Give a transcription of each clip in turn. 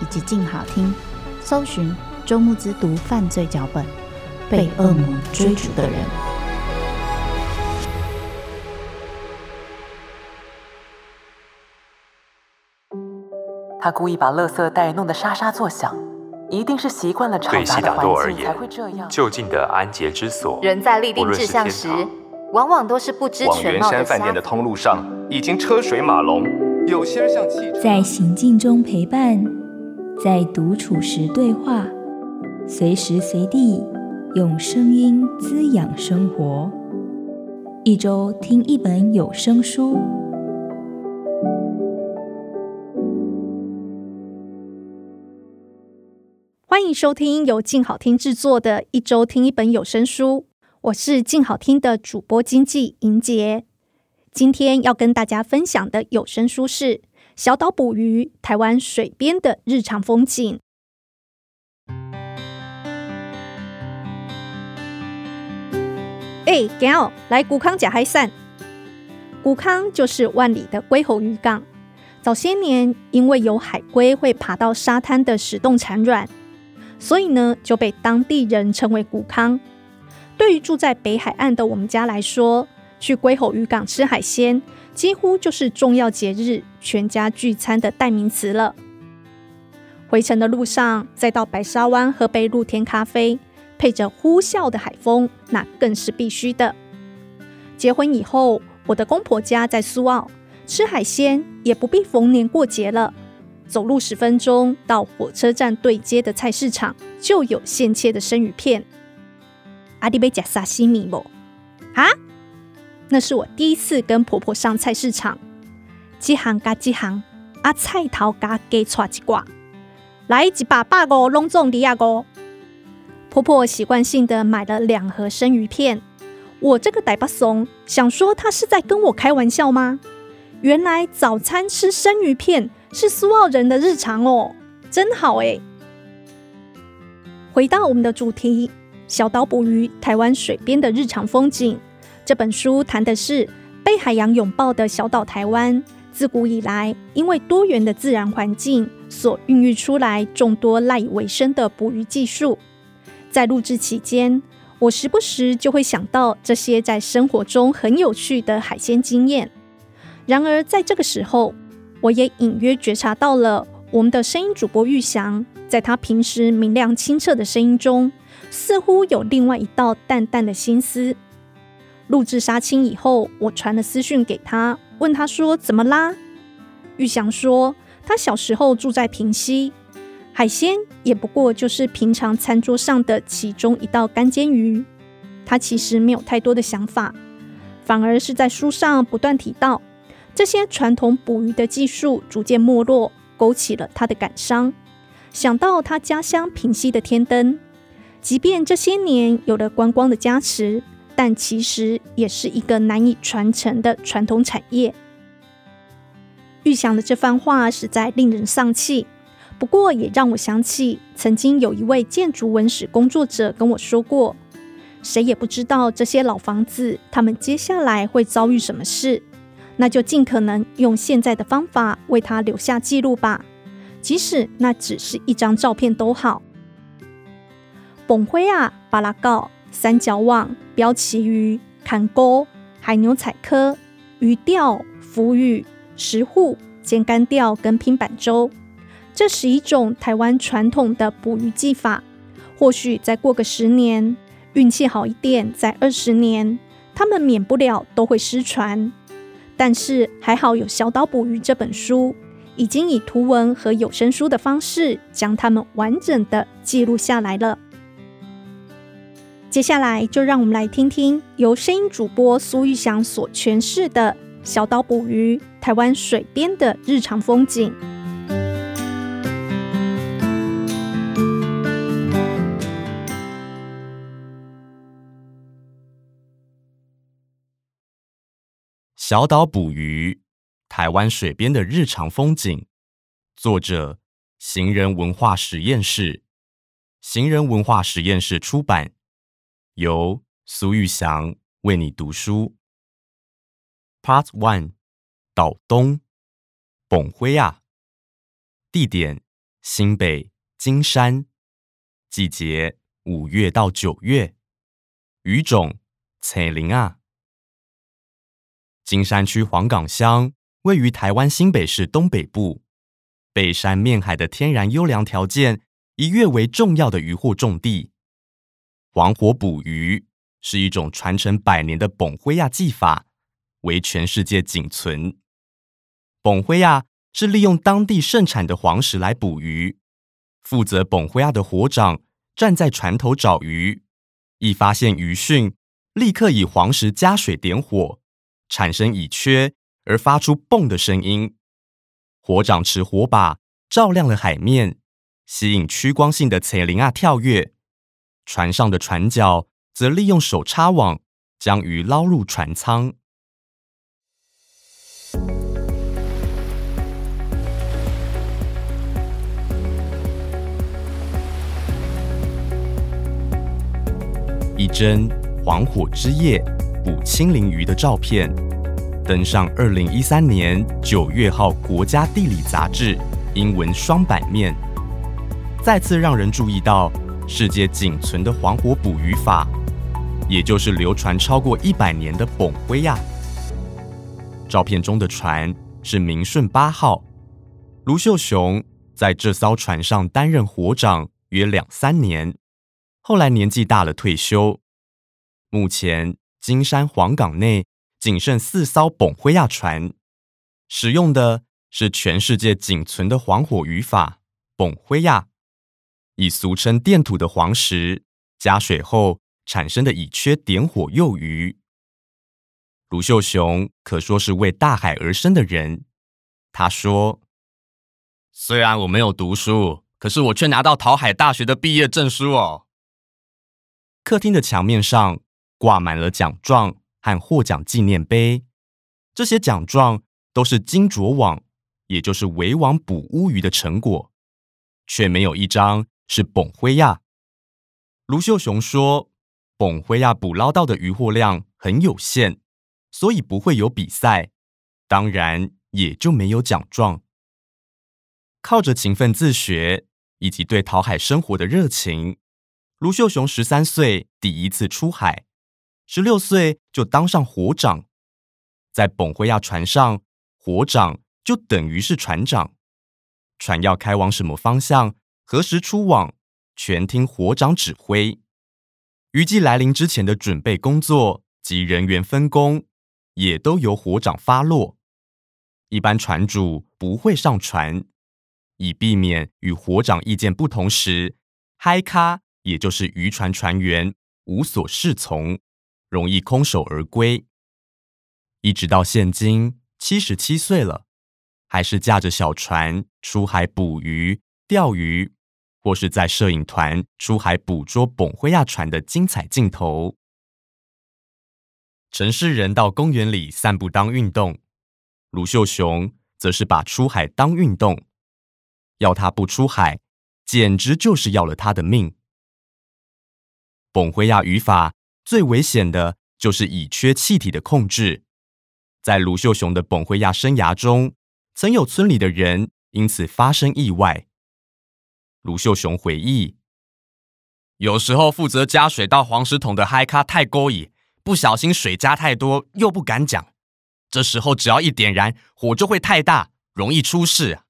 以及静好听，搜寻。周慕之读犯罪脚本，被恶魔追逐的人。他故意把垃圾袋弄得沙沙作响，一定是习惯了吵杂的环境才会这样。就近的安洁之所，人在立定志向时，往往都是不知全貌的。往圆山饭店的通路上已经车水马龙，有些像汽车，在行进中陪伴，在独处时对话。随时随地用声音滋养生活，一周听一本有声书。欢迎收听由静好听制作的一周听一本有声书，我是静好听的主播经济莹洁。今天要跟大家分享的有声书是《小岛捕鱼：台湾水边的日常风景》。哎，gal，来古康甲海散。古康就是万里的龟吼渔港。早些年，因为有海龟会爬到沙滩的石洞产卵，所以呢，就被当地人称为古康。对于住在北海岸的我们家来说，去龟吼渔港吃海鲜，几乎就是重要节日全家聚餐的代名词了。回程的路上，再到白沙湾喝杯露天咖啡。配着呼啸的海风，那更是必须的。结婚以后，我的公婆家在苏澳，吃海鲜也不必逢年过节了，走路十分钟到火车站对接的菜市场，就有现切的生鱼片。阿弟贝加沙西米不？啊？那是我第一次跟婆婆上菜市场，几行加几行，阿菜头加给抓几挂，来一把八个隆重的亚哥。婆婆习惯性的买了两盒生鱼片，我这个呆巴怂想说，她是在跟我开玩笑吗？原来早餐吃生鱼片是苏澳人的日常哦，真好诶。回到我们的主题，小岛捕鱼，台湾水边的日常风景。这本书谈的是被海洋拥抱的小岛台湾，自古以来因为多元的自然环境所孕育出来众多赖以为生的捕鱼技术。在录制期间，我时不时就会想到这些在生活中很有趣的海鲜经验。然而，在这个时候，我也隐约觉察到了我们的声音主播玉祥，在他平时明亮清澈的声音中，似乎有另外一道淡淡的心思。录制杀青以后，我传了私讯给他，问他说：“怎么啦？”玉祥说：“他小时候住在平溪。”海鲜也不过就是平常餐桌上的其中一道干煎鱼，他其实没有太多的想法，反而是在书上不断提到这些传统捕鱼的技术逐渐没落，勾起了他的感伤。想到他家乡平溪的天灯，即便这些年有了观光的加持，但其实也是一个难以传承的传统产业。玉想的这番话实在令人丧气。不过，也让我想起曾经有一位建筑文史工作者跟我说过：“谁也不知道这些老房子，他们接下来会遭遇什么事，那就尽可能用现在的方法为他留下记录吧，即使那只是一张照片都好。”崩灰啊，巴拉告、三角网、标旗鱼、砍钩、海牛采科、鱼钓、浮鱼、石沪、煎干钓跟拼板舟。这是一种台湾传统的捕鱼技法。或许再过个十年，运气好一点，在二十年，他们免不了都会失传。但是还好有《小岛捕鱼》这本书，已经以图文和有声书的方式将它们完整的记录下来了。接下来就让我们来听听由声音主播苏玉祥所诠释的《小岛捕鱼》台湾水边的日常风景。小岛捕鱼，台湾水边的日常风景。作者：行人文化实验室，行人文化实验室出版。由苏玉祥为你读书。Part One，岛东，苯灰啊。地点：新北金山。季节：五月到九月。鱼种：青蛉仔。金山区黄岗乡位于台湾新北市东北部，背山面海的天然优良条件，一跃为重要的渔获重地。黄火捕鱼是一种传承百年的苯灰亚技法，为全世界仅存。苯灰亚是利用当地盛产的黄石来捕鱼，负责苯灰亚的火长站在船头找鱼，一发现鱼讯，立刻以黄石加水点火。产生乙炔而发出“嘣”的声音，火长持火把照亮了海面，吸引趋光性的青蛉仔跳跃。船上的船脚则利用手插网将鱼捞入船舱。一帧黄火之夜。捕青鳞鱼的照片登上二零一三年九月号《国家地理》杂志英文双版面，再次让人注意到世界仅存的黄火捕鱼法，也就是流传超过一百年的苯灰亚。照片中的船是明顺八号，卢秀雄在这艘船上担任火长约两三年，后来年纪大了退休，目前。金山黄港内仅剩四艘苯灰亚船，使用的是全世界仅存的黄火渔法——苯灰亚，以俗称电土的黄石加水后产生的乙炔点火诱鱼。卢秀雄可说是为大海而生的人。他说：“虽然我没有读书，可是我却拿到桃海大学的毕业证书哦。”客厅的墙面上。挂满了奖状和获奖纪念碑，这些奖状都是金琢网，也就是围网捕乌鱼的成果，却没有一张是苯灰亚。卢秀雄说，苯灰亚捕捞到的渔获量很有限，所以不会有比赛，当然也就没有奖状。靠着勤奋自学以及对讨海生活的热情，卢秀雄十三岁第一次出海。十六岁就当上火长，在苯灰亚船上，火长就等于是船长。船要开往什么方向，何时出网，全听火长指挥。渔季来临之前的准备工作及人员分工，也都由火长发落。一般船主不会上船，以避免与火长意见不同时，嗨咖，也就是渔船船员无所适从。容易空手而归，一直到现今七十七岁了，还是驾着小船出海捕鱼、钓鱼，或是在摄影团出海捕捉苯灰亚船的精彩镜头。城市人到公园里散步当运动，卢秀雄则是把出海当运动，要他不出海，简直就是要了他的命。苯灰亚语法。最危险的就是乙炔气体的控制。在卢秀雄的苯灰亚生涯中，曾有村里的人因此发生意外。卢秀雄回忆，有时候负责加水到黄石桶的嗨咖太勾引，不小心水加太多，又不敢讲。这时候只要一点燃，火就会太大，容易出事。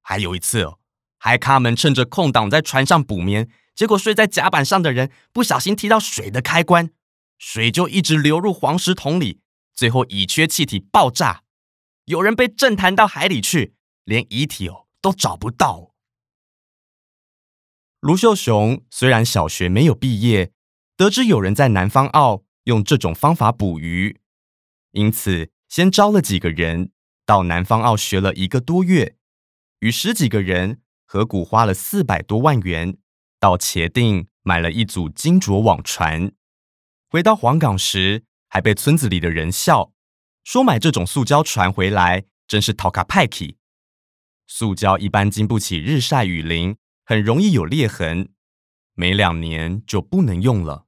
还有一次哦，嗨咖们趁着空档在船上补眠，结果睡在甲板上的人不小心踢到水的开关，水就一直流入黄石桶里，最后乙炔气体爆炸，有人被震弹到海里去，连遗体哦都找不到。卢秀雄虽然小学没有毕业，得知有人在南方澳用这种方法捕鱼，因此先招了几个人到南方澳学了一个多月。与十几个人合股花了四百多万元，到茄萣买了一组金琢网船。回到黄港时，还被村子里的人笑，说买这种塑胶船回来真是讨卡派气。塑胶一般经不起日晒雨淋，很容易有裂痕，没两年就不能用了。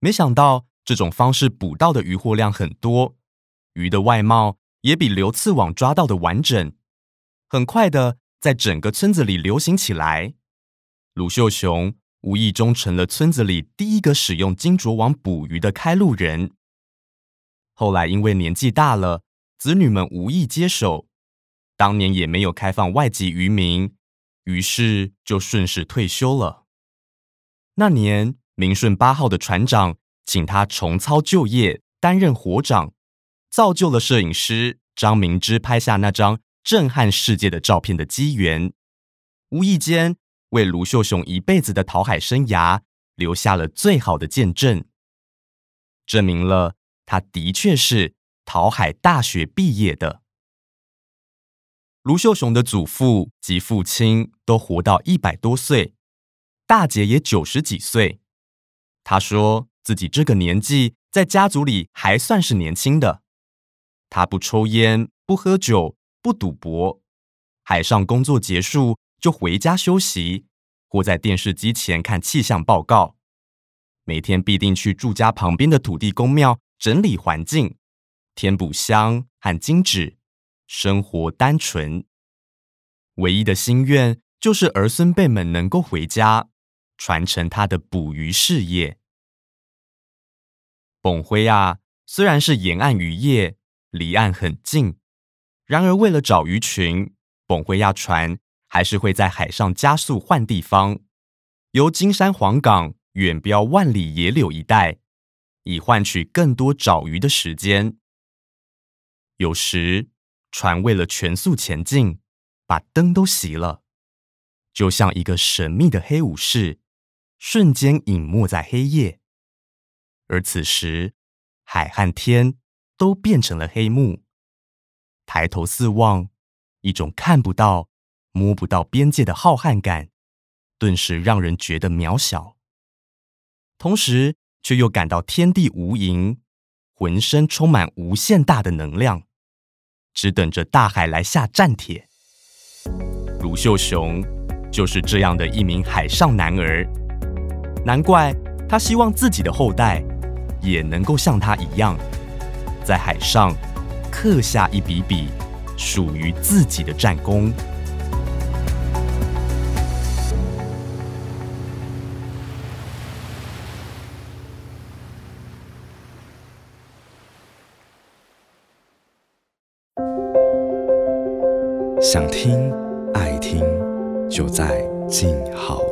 没想到这种方式捕到的鱼货量很多，鱼的外貌也比流刺网抓到的完整。很快的，在整个村子里流行起来。卢秀雄无意中成了村子里第一个使用金琢网捕鱼的开路人。后来因为年纪大了，子女们无意接手，当年也没有开放外籍渔民，于是就顺势退休了。那年，明顺八号的船长请他重操旧业，担任伙长，造就了摄影师张明之拍下那张。震撼世界的照片的机缘，无意间为卢秀雄一辈子的讨海生涯留下了最好的见证，证明了他的确是讨海大学毕业的。卢秀雄的祖父及父亲都活到一百多岁，大姐也九十几岁。他说自己这个年纪在家族里还算是年轻的。他不抽烟，不喝酒。不赌博，海上工作结束就回家休息，或在电视机前看气象报告。每天必定去住家旁边的土地公庙整理环境，添补香和金纸，生活单纯。唯一的心愿就是儿孙辈们能够回家，传承他的捕鱼事业。芃灰啊，虽然是沿岸渔业，离岸很近。然而，为了找鱼群，芃灰亚船还是会在海上加速换地方，由金山黄港远标万里野柳一带，以换取更多找鱼的时间。有时，船为了全速前进，把灯都熄了，就像一个神秘的黑武士，瞬间隐没在黑夜。而此时，海和天都变成了黑幕。抬头四望，一种看不到、摸不到边界的浩瀚感，顿时让人觉得渺小，同时却又感到天地无垠，浑身充满无限大的能量，只等着大海来下战帖。鲁秀雄就是这样的一名海上男儿，难怪他希望自己的后代也能够像他一样，在海上。刻下一笔笔属于自己的战功。想听爱听，就在静好。